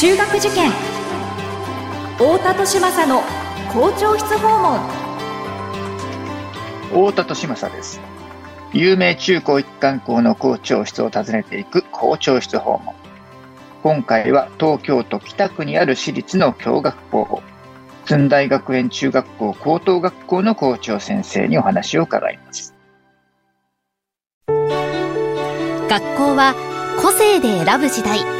中学受験。太田利政の校長室訪問。太田利政です。有名中高一貫校の校長室を訪ねていく校長室訪問。今回は東京都北区にある私立の共学校。駿台学園中学校高等学校の校長先生にお話を伺います。学校は個性で選ぶ時代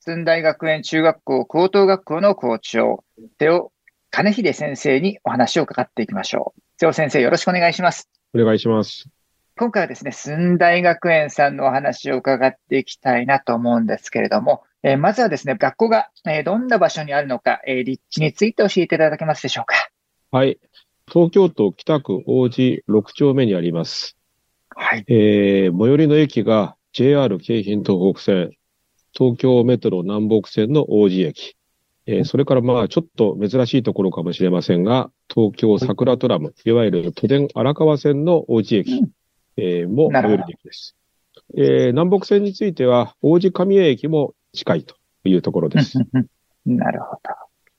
駿台学園中学校高等学校の校長瀬尾金秀先生にお話を伺っていきましょう瀬尾先生よろしくお願いしますお願いします今回はですね、駿台学園さんのお話を伺っていきたいなと思うんですけれども、えー、まずはですね、学校が、えー、どんな場所にあるのか、えー、立地について教えていただけますでしょうか。はい。東京都北区王子6丁目にあります。はい。えー、最寄りの駅が JR 京浜東北線、東京メトロ南北線の王子駅。えー、それからまあちょっと珍しいところかもしれませんが、東京桜トラム、いわゆる都電荒川線の王子駅。うんえー、も最寄り駅です。えー、南北線については、王子神谷駅も近いというところです。なるほど。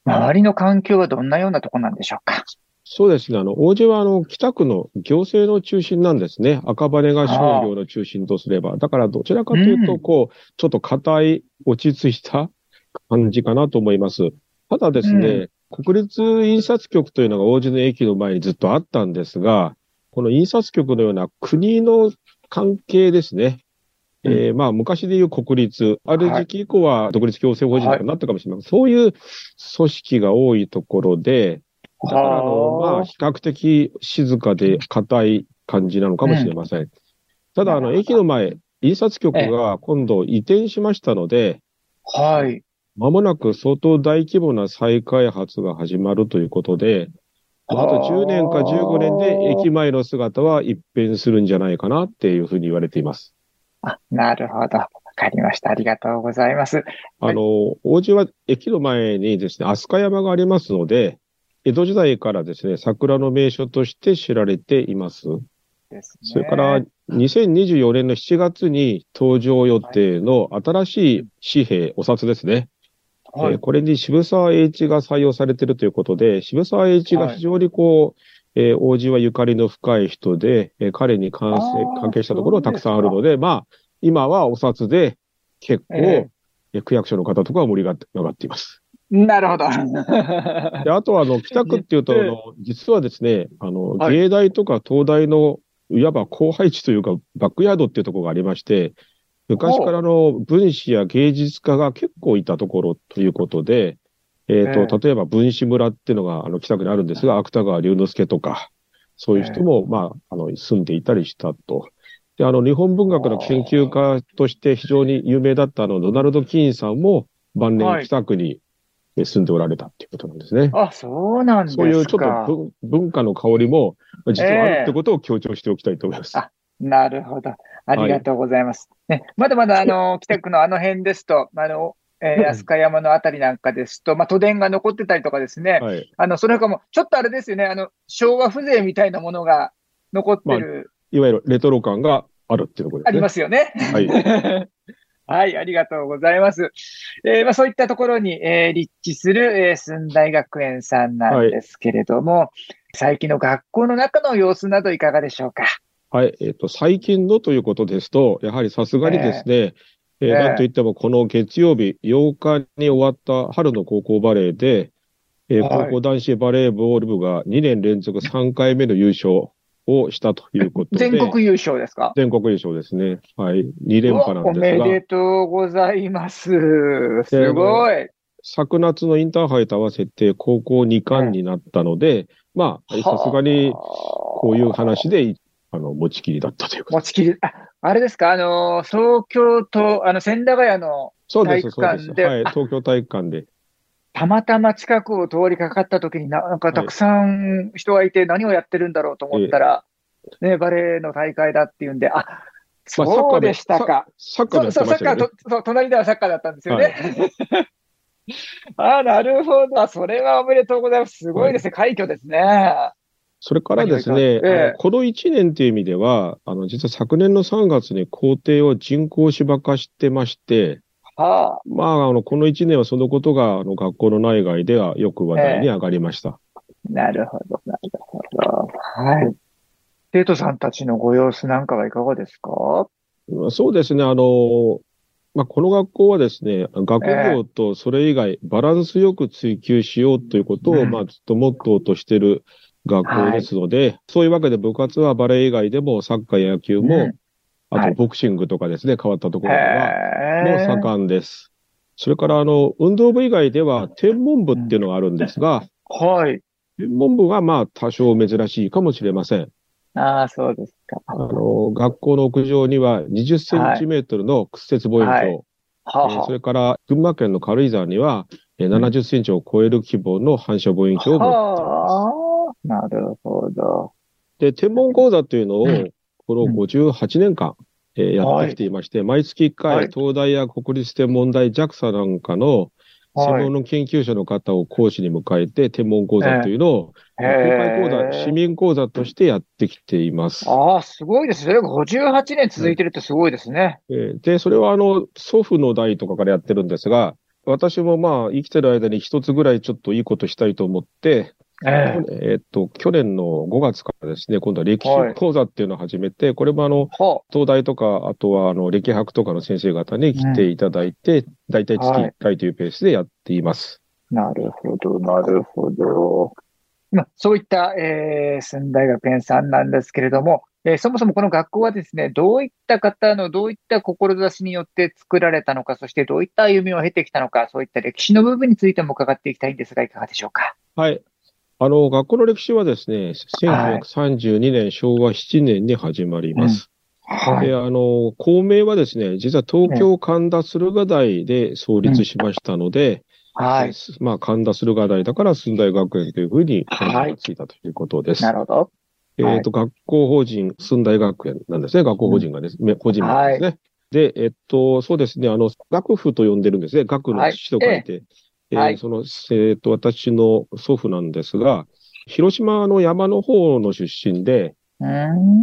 周りの環境はどんなようなところなんでしょうか？そうですね。あの、王子は、あの、北区の行政の中心なんですね。赤羽が商業の中心とすれば。だから、どちらかというと、こう、ちょっと硬い、落ち着いた感じかなと思います。ただですね、うん、国立印刷局というのが王子の駅の前にずっとあったんですが、この印刷局のような国の関係ですね。うん、えー、まあ、昔でいう国立、ある時期以降は独立行政法人とかなったかもしれません。はい、そういう組織が多いところで、だから、あの、まあ、比較的静かで硬い感じなのかもしれません。うん、ただ、あの、駅の前、印刷局が今度移転しましたので、はい。まもなく相当大規模な再開発が始まるということで、あと10年か15年で駅前の姿は一変するんじゃないかなっていうふうに言われています。あ、なるほど。わかりました。ありがとうございます。あの、王子は駅の前にですね、飛鳥山がありますので、江戸時代からですね、桜の名所として知られています。ですね、それから、2024年の7月に登場予定の新しい紙幣、お札ですね。はい、えー、これに渋沢栄一が採用されているということで、渋沢栄一が非常にこう、はい、えー、王子はゆかりの深い人で、えー、彼に関係関係したところがたくさんあるので、まあ、今はお札で結構、えー、区役所の方とかは盛り上がっています。なるほど。であとは、あの、北区っていうと、あの、実はですね、あの、芸大とか東大の、いわば後輩地というか、バックヤードっていうところがありまして、昔からの分子や芸術家が結構いたところということで、えっ、ー、と、例えば分子村っていうのが、あの、北区にあるんですが、芥川龍之介とか、そういう人も、まあ、あの、住んでいたりしたと。で、あの、日本文学の研究家として非常に有名だったあの、ドナルド・キーンさんも晩年北区に住んでおられたっていうことなんですね。あ、そうなんですか。そういうちょっと文化の香りも実はあるってことを強調しておきたいと思います。えー、あ、なるほど。ありがとうございます。はい、ね、まだまだ、あの、北区のあの辺ですと、あの、えー、飛鳥山のあたりなんかですと、まあ、都電が残ってたりとかですね、はい、あの、それかも、ちょっとあれですよね、あの、昭和風情みたいなものが残ってる。まあ、いわゆるレトロ感があるっていうところですね。ありますよね。はい。はい、ありがとうございます。えー、まあ、そういったところに、えー、立地する、えー、駿台学園さんなんですけれども、はい、最近の学校の中の様子などいかがでしょうか？はい、えっ、ー、と、最近のということですと、やはりさすがにですね、えー、えー、なんといってもこの月曜日8日に終わった春の高校バレーで、えー、高校男子バレーボール部が2年連続3回目の優勝をしたということで。全国優勝ですか？全国優勝ですね。はい。2連覇なんですが。おめでとうございます。すごい。昨夏のインターハイと合わせて高校2冠になったので、まあ、さすがにこういう話であの、持ちきりだったという持ちきり、あ、あれですか、あの、東京と、あの、千駄ヶ谷の体育館で。はい、東京体育館で。たまたま近くを通りかかった時にな、なんかたくさん人がいて何をやってるんだろうと思ったら、ね、バレーの大会だっていうんで、あ、そうでしたか。サッカーでそう、サッカーと、そう、隣ではサッカーだったんですよね。あなるほど。それはおめでとうございます。すごいですね。快挙ですね。それからですね、この1年という意味では、あの、実は昨年の3月に校庭を人工芝化してまして、はまあ、あの、この1年はそのことが、あの、学校の内外ではよく話題に上がりました。あ、なるほど、なるほど。はい。生徒さんたちのご様子なんかはいかがですか？まあそうですね、あの、まあ、この学校はですね、学業とそれ以外、バランスよく追求しようということを、うん。まあ、ずっとモットーとしている学校ですので、そういうわけで部活はバレー以外でもサッカーや野球も、あとボクシングとかですね、変わったところでは、も。盛んです。それから、あの、運動部以外では、天文部っていうのがあるんですが、はい。天文部はまあ、多少珍しいかもしれません。ああ、そうですか。あの、学校の屋上には20センチメートルの屈折望遠鏡、はいはそれから、群馬県の軽井沢には、えー70センチを超える規模の反射望遠鏡を持っています。はあ、なるほど。で、天文講座というのをうん、この58年間、えーやってきていまして、毎月1回、はい東大や国立天文台 JAXA なんかの専はい門の研究者の方を講師に迎えて、天文講座というのを、公開講座、市民講座としてやってきています。ああ、すごいです。それが58年続いてるってすごいですね。えーで、それはあの、祖父の代とかからやってるんですが、私もまあ、生きてる間に一つぐらいちょっといいことしたいと思って、ええ。えーっと、去年の5月からですね、今度は歴史講座っていうのを始めて、これもあの、は東大とか、あとはあの、歴博とかの先生方に来ていただいて、だいたい月1回というペースでやっています。あ、なるほど、なるほど。まあ、そういった、えー、駿大学園さんなんですけれども、えーそもそもこの学校はですね、どういった方のどういった志によって作られたのか、そしてどういった歩みを経てきたのか、そういった歴史の部分についても伺っていきたいんですが、いかがでしょうか？はい。あの、学校の歴史はですね、1932年、昭和7年に始まります。はい。で、あの、校名はですね、実は東京神田駿河台で創立しましたので、はい。まあ、神田駿河台だから駿台学園というふうに名前がついたということです。なるほど。えっ、と、学校法人駿台学園なんですね。学校法人がですね、法人名ですね。で、えっと、そうですね、あの、学府と呼んでるんですね。学の父と書いて。はいえーはい。その、えっと、私の祖父なんですが、広島の山の方の出身で。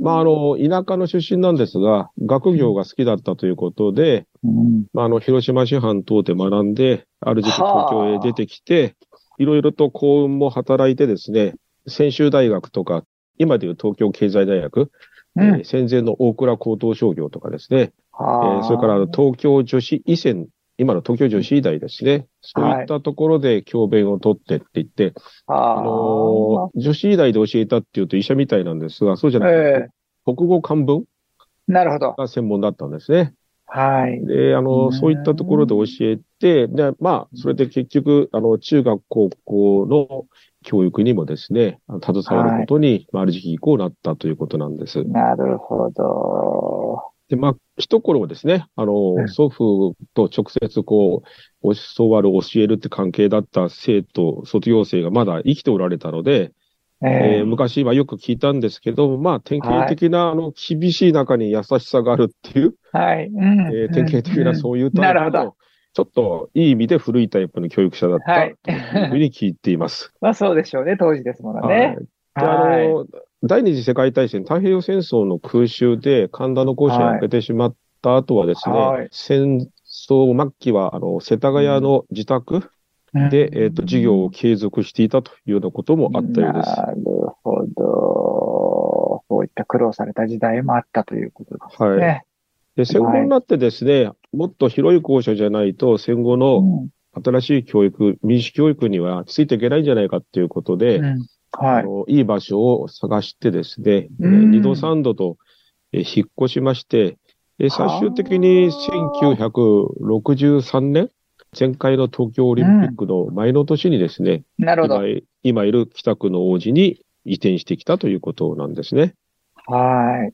まあ、あの、田舎の出身なんですが、学業が好きだったということで、うん。まあ、あの、広島師範等で学んで、ある時期東京へ出てきて、いろいろと幸運も働いてですね、専修大学とか、今でいう東京経済大学、うん。えー戦前の大倉高等商業とかですね、えはあ。ーそれから東京女子医専、今の東京女子医大ですね、そういったところで教鞭を取ってって言って、はあのー女子医大で教えたっていうと医者みたいなんですが、そうじゃなくて、え国語漢文えなるほど。が専門だったんですね。はい。で、あうの、んそういったところで教えて、で、まあ、それで結局、あの、中学、高校の教育にもですね、携わることに、まあ、ある時期以降なったということなんです。なるほど。で、まあ、一頃ですね、あうの、ん祖父と直接こう、教わる、教えるって関係だった生徒、卒業生がまだ生きておられたので、ええー昔はよく聞いたんですけど、まあ、典型的な、あの、厳しい中に優しさがあるっていう、はい。うんえー典型的なそういうタイプのなるほど、ちょっといい意味で古いタイプの教育者だったはいというふうに聞いています。まあそうでしょうね、当時ですものはいね。で、あはい。の、第二次世界大戦、太平洋戦争の空襲で神田の校舎を開けてしまった後はですね、はい戦争末期は、あの、世田谷の自宅で、えっ、と、授業を継続していたというようなこともあったようです。なるほど。そういった苦労された時代もあったということですはい。ね。で、戦後になってですね、もっと広い校舎じゃないと、戦後うのん新しい教育、民主教育にはついていけないんじゃないかっていうことで、うんはい。あのいい場所を探してですね、えーうん二度三度とえー引っ越しまして、えー最終的に1963年、前回の東京オリンピックの前の年にですね、なるほど。今い今いる北区の王子に移転してきたということなんですね。はい。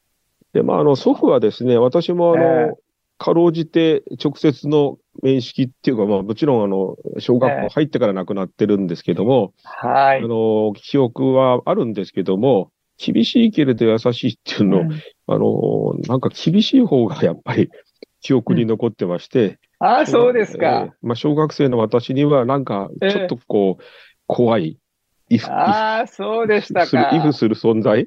で、まあ、あの、祖父はですね、私もあの、ええかろうじて直接の面識っていうか、まあもちろんあの、小学校入ってから亡くなってるんですけども、はい。あの、記憶はあるんですけども、厳しいけれど優しいっていうの、うんあの、なんか厳しい方がやっぱり記憶に残ってまして、ああ、そうですえかー。まあ小学生の私にはなんかちょっとこう、怖い、イフ、ああ、そうでしたする、か。イフする存在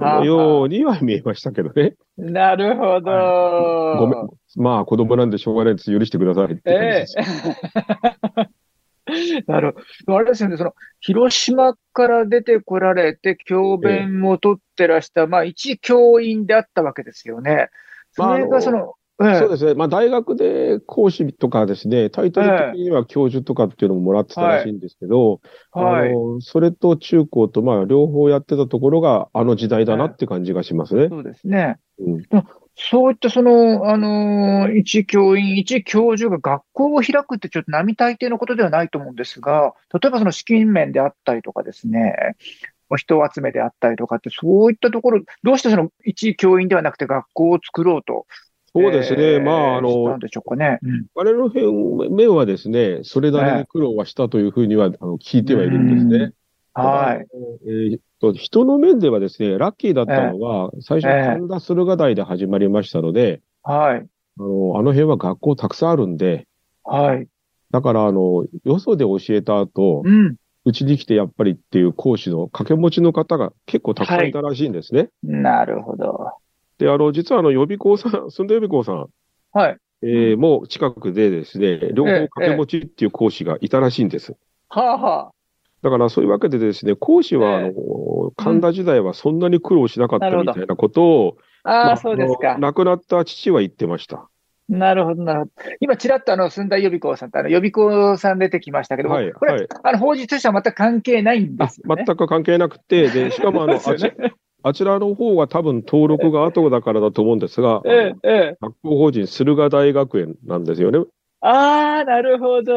のようには見えましたけどね。なるほど。ごめん。まあ子供なんでしょうがないです。許してくださいってえ。え。なるほど。あれですよね、その、広島から出てこられて、教鞭も取ってらした、まあ、一教員であったわけですよね。まあそれがその、ええそうですね。まあ大学で講師とかですね、タイトル的には教授とかっていうのももらってたらしいんですけど、はい。あの、それと中高とまあ両方やってたところがあの時代だなって感じがしますね。そうですね。うんそういったその、あのー一教員、一教授が学校を開くってちょっと並大抵のことではないと思うんですが、例えばその資金面であったりとかですね、人集めであったりとかって、そういったところ、どうしてその一教員ではなくて学校を作ろうと、そうですね。えーまああのしたん、でしょうかね。うん我々の辺面はですね、それなりに苦労はしたというふうにはあの聞いてはいるんですね。はい。えーと人の面ではですね、ラッキーだったのは、最初、ええ神田駿河台で始まりましたので、はい。あの、あの辺は学校たくさんあるんで、はい。だから、あの、よそで教えた後、うん。うちに来てやっぱりっていう講師の掛け持ちの方が結構たくさんいたらしいんですね。なるほど。で、あの、実はあの、予備校さん、住んで予備校さん、はい。えーもう近くでですね、両方掛け持ちっていう講師がいたらしいんです。はあはだからそういうわけでですね、講師は、あのえ、神田時代はそんなに苦労しなかったみたいなことを、あ。まあそうですか。亡くなった父は言ってました。なるほど、なるほど。今、ちらっとあの、寸大予備校さんと、あの、予備校さん出てきましたけども、はいこれ、はいあの、法律としては全く関係ないんであすよね。全く関係なくて、で、しかもあの、そうあちあちらの方が多分登録が後だからだと思うんですが、ええ、ええ。学校法人駿河大学園なんですよね。ああ、なるほど。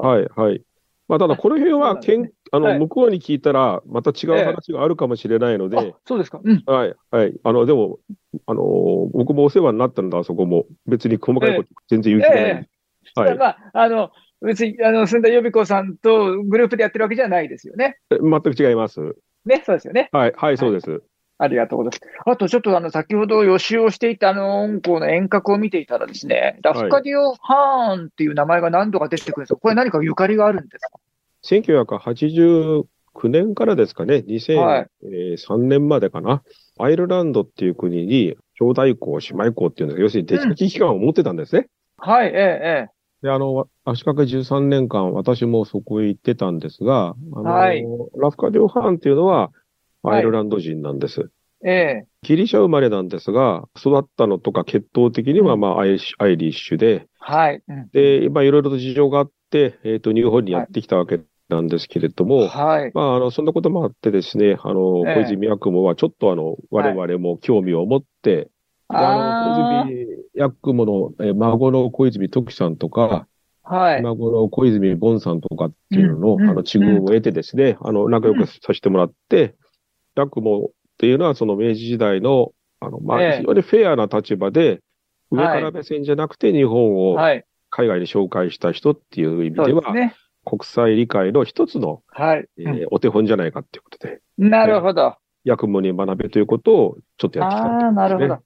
はい、はい。まあ、ただこの辺は、ねあの、はい向こうに聞いたら、また違う話があるかもしれないので、あ、そうですか。うん。はい、はい。あの、でも、あのー僕もお世話になったんだ、あそこも。別に細かいこと全然言う気ない。えはい。まあ、あの、別に、あの、寸大予備校さんとグループでやってるわけじゃないですよね。全く違います。ね、そうですよね。はい、はい、そうです。ありがとうございます。あと、ちょっとあの、先ほど予習をしていたあの、音校の遠隔を見ていたらですね、ラフカディオ・ハーンっていう名前が何度か出てくるんですよ。これ何かゆかりがあるんですか？1989年からですかね、はい2003年までかな。アイルランドっていう国に、兄弟校、姉妹校っていうんですか、要するに手続き機関を持ってたんですね。はい、ええ、ええ。で、あの、足掛け13年間、私もそこへ行ってたんですが、あの、はいラフカディオ・ハーンっていうのは、はいアイルランド人なんです。ええ、ギリシャ生まれなんですが、育ったのとか血統的には、うんまあ、アイアイリッシュで、はい。うんで、まあ、いろいろと事情があって、えっ、と、日本にやってきたわけなんですけれども、はい。まあ、あの、そんなこともあってですね、あの、ええ小泉八雲はちょっとあの、我々も興味を持って、であの、あ小泉八雲の、えー孫の小泉時さんとか、あ、はい。孫の小泉ボンさんとかっていうのの、うんうんあの、地遇を得てですね、あの、仲良くさせてもらって、八雲っていうのはその明治時代の、あの、まあ、ええ非常にフェアな立場で、上から目線じゃなくて日本をはい。海外に紹介した人っていう意味では。国際理解の一つの、はい。えーお手本じゃないかっていうことで、うんなるほど。八雲に学べということをちょっとやってきたああ、なるほど。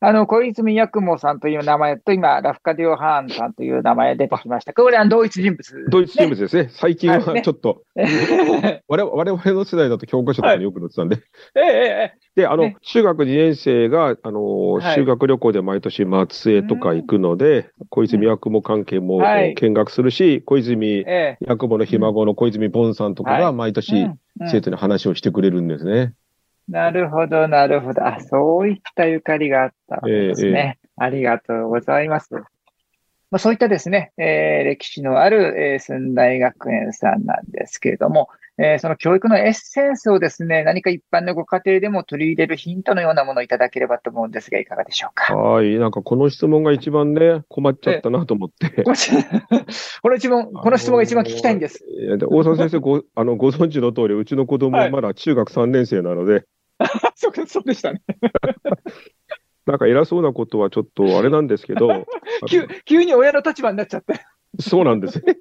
ねあの、小泉八雲さんという名前と、今、ラフカディオ・ハーンさんという名前出てきました。これは同一人物、ドイツ人物ですね。最近ははい。ね。ちょっと、え我々我々の世代だと教科書とかによく載ってたんで。え、ええ、で、あの、ね。中学2年生が、あの、はい。修学旅行で毎年松江とか行くので、小泉八雲関係もはい。見学するし、小泉ええ。八雲のひ孫の小泉ボンさんとかはい。が毎年生徒に話をしてくれるんですね。なるほど、なるほど。あ、そういったゆかりがあったわけですええね。ありがとうございます。まあ、そういったですね、えー歴史のある、えー寸大学園さんなんですけれども、えーその教育のエッセンスをですね、何か一般のご家庭でも取り入れるヒントのようなものをいただければと思うんですが、いかがでしょうか？はい。なんかこの質問が一番ね、困っちゃったなと思って。この一問、この質問が一番聞きたいんです。あのー。で大沢先生ご、あの、ご存知の通り、うちの子供ははいまだ中学3年生なので、そうそうでしたね。なんか偉そうなことはちょっとあれなんですけど、急急に親の立場になっちゃって。そうなんですね。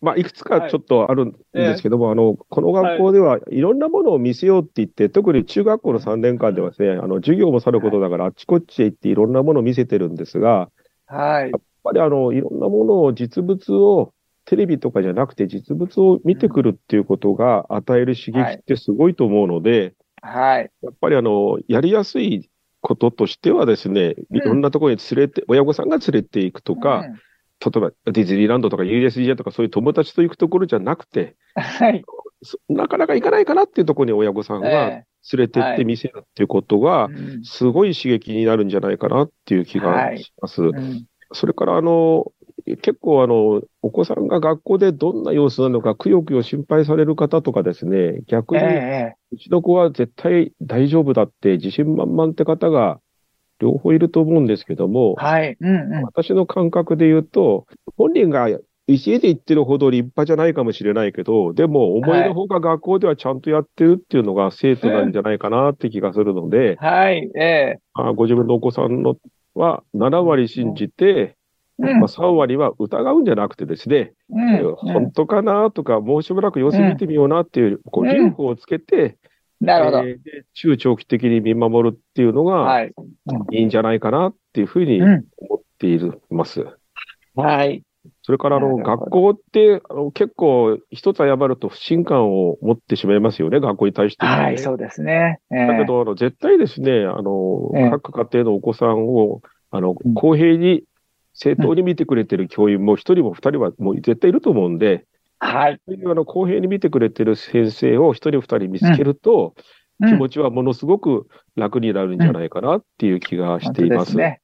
まあ、いくつかちょっとあるんですけども、あの、この学校ではいろんなものを見せようって言って、特に中学校の3年間ではですね、あの、授業もさることだから、あっちこっちへ行っていろんなものを見せてるんですが、はい。やっぱりあの、いろんなものを、実物を、テレビとかじゃなくて実物を見てくるっていうことが与える刺激ってすごいと思うので、はい。やっぱりあの、やりやすいこととしてはですね、いろんなところに連れて、親御さんが連れて行くとか、うん。例えばディズニーランドとか USJ とかそういう友達と行くところじゃなくて、はい。そなかなか行かないかなっていうところに親御さんが連え。れてって見せるっていうことがすごい刺激になるんじゃないかなっていう気がします。うん。それからあの、結構あの、お子さんが学校でどんな様子なのか、くよくよ心配される方とかですね、逆えに、えうちの子は絶対大丈夫だって自信満々って方が両方いると思うんですけども、はい。うんうん。私の感覚で言うと、本人が家で言ってるほど立派じゃないかもしれないけど、でも思いのほか学校ではちゃんとやってるっていうのが生徒なんじゃないかなって気がするので、はい。ええあご自分のお子さんのは7割信じて、うんまあ、3割は疑うんじゃなくてですね、うん本当かなとか、もうしばらく様子見てみようなっていう、こう、うん留保をつけて、なるほど。えーで中長期的に見守るっていうのがはい。いいんじゃないかなっていうふうにうん思っています。はい。それから、あの、学校って、あの結構、一つ謝ると不信感を持ってしまいますよね、学校に対して、はい、そうですね。ええだけど、あの、絶対ですね、あの、ええ各家庭のお子さんを、あのうん、公平に、正当に見てくれてる教員も一人も二人はもう絶対いると思うんで、はい。そういうあの公平に見てくれてる先生を一人二人見つけると、うん気持ちはものすごく楽になるんじゃないかなっていう気がしていま。本当ですすね。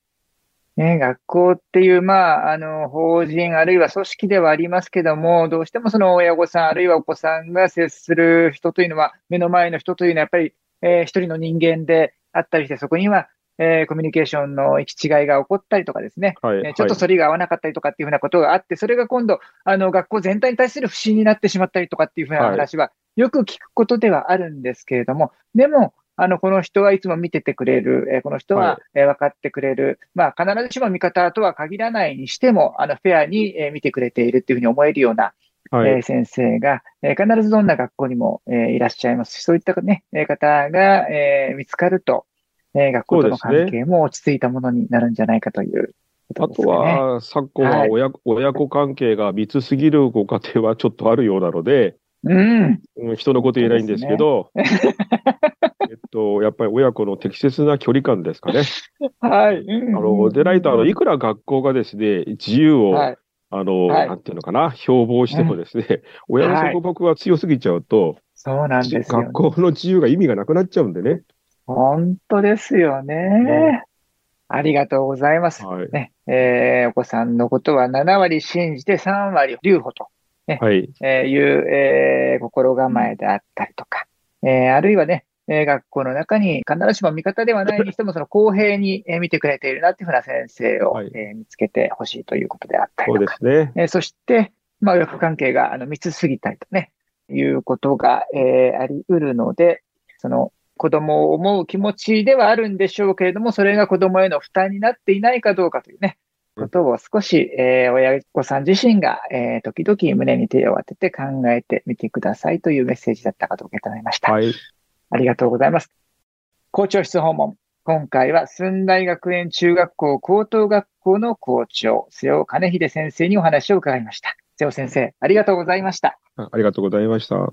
ね、学校っていう、まあ、あの、法人あるいは組織ではありますけども、どうしてもその親御さんあるいはお子さんが接する人というのは、目の前の人というのはやっぱり、えー一人の人間であったりして、そこには、えーコミュニケーションの行き違いが起こったりとかですね、はい。えーちょっと反りが合わなかったりとかっていうふうなことがあって、それが今度、あの、学校全体に対する不信になってしまったりとかっていうふうなはい話は、よく聞くことではあるんですけれども、でも、あの、この人はいつも見ててくれる、えーこの人はは、えー分かってくれる、まあ、必ずしも味方とは限らないにしても、あの、フェアに、えー見てくれているっていうふうに思えるような、はい。えー先生が、えー必ずどんな学校にも、えーいらっしゃいますし、そういったね、えー方が、えー見つかると、えー学校との関係も落ち着いたものになるんじゃないかというあと。は、昨今は親,、親子関係が密すぎるご家庭はちょっとあるようなので、うん。うん人のこと言えないんですけど、えっと、やっぱり親子の適切な距離感ですかね。はい。あの、でないと、あの、いくら学校がですね、自由を、はい。あの、はいなんていうのかな、標榜してもですね、親の束縛が強すぎちゃうと、そうなんですよ、学校の自由が意味がなくなっちゃうんでね。本当ですよね。ありがとうございます。はい。ね、えーお子さんのことは7割信じて3割留保と、はい。えーいう、えー心構えであったりとか、えーあるいはね、えー学校の中に必ずしも味方ではないにしても、その公平にえー見てくれているなっていうふうな先生を、はいえー見つけてほしいということであったりそうでとか、すね。えーそして、まあ、親子関係があの密すぎたりとね、いうことが、えーあり得るので、その子供を思う気持ちではあるんでしょうけれども、それが子供への負担になっていないかどうかというね、うんことを少し、えー親御さん自身が、えー時々胸に手を当てて考えてみてくださいというメッセージだったかと受け止めました。はい。ありがとうございます。校長室訪問。今回は駿台学園中学校高等学校の校長、瀬尾金秀先生にお話を伺いました。瀬尾先生、ありがとうございました。あありがとうございました。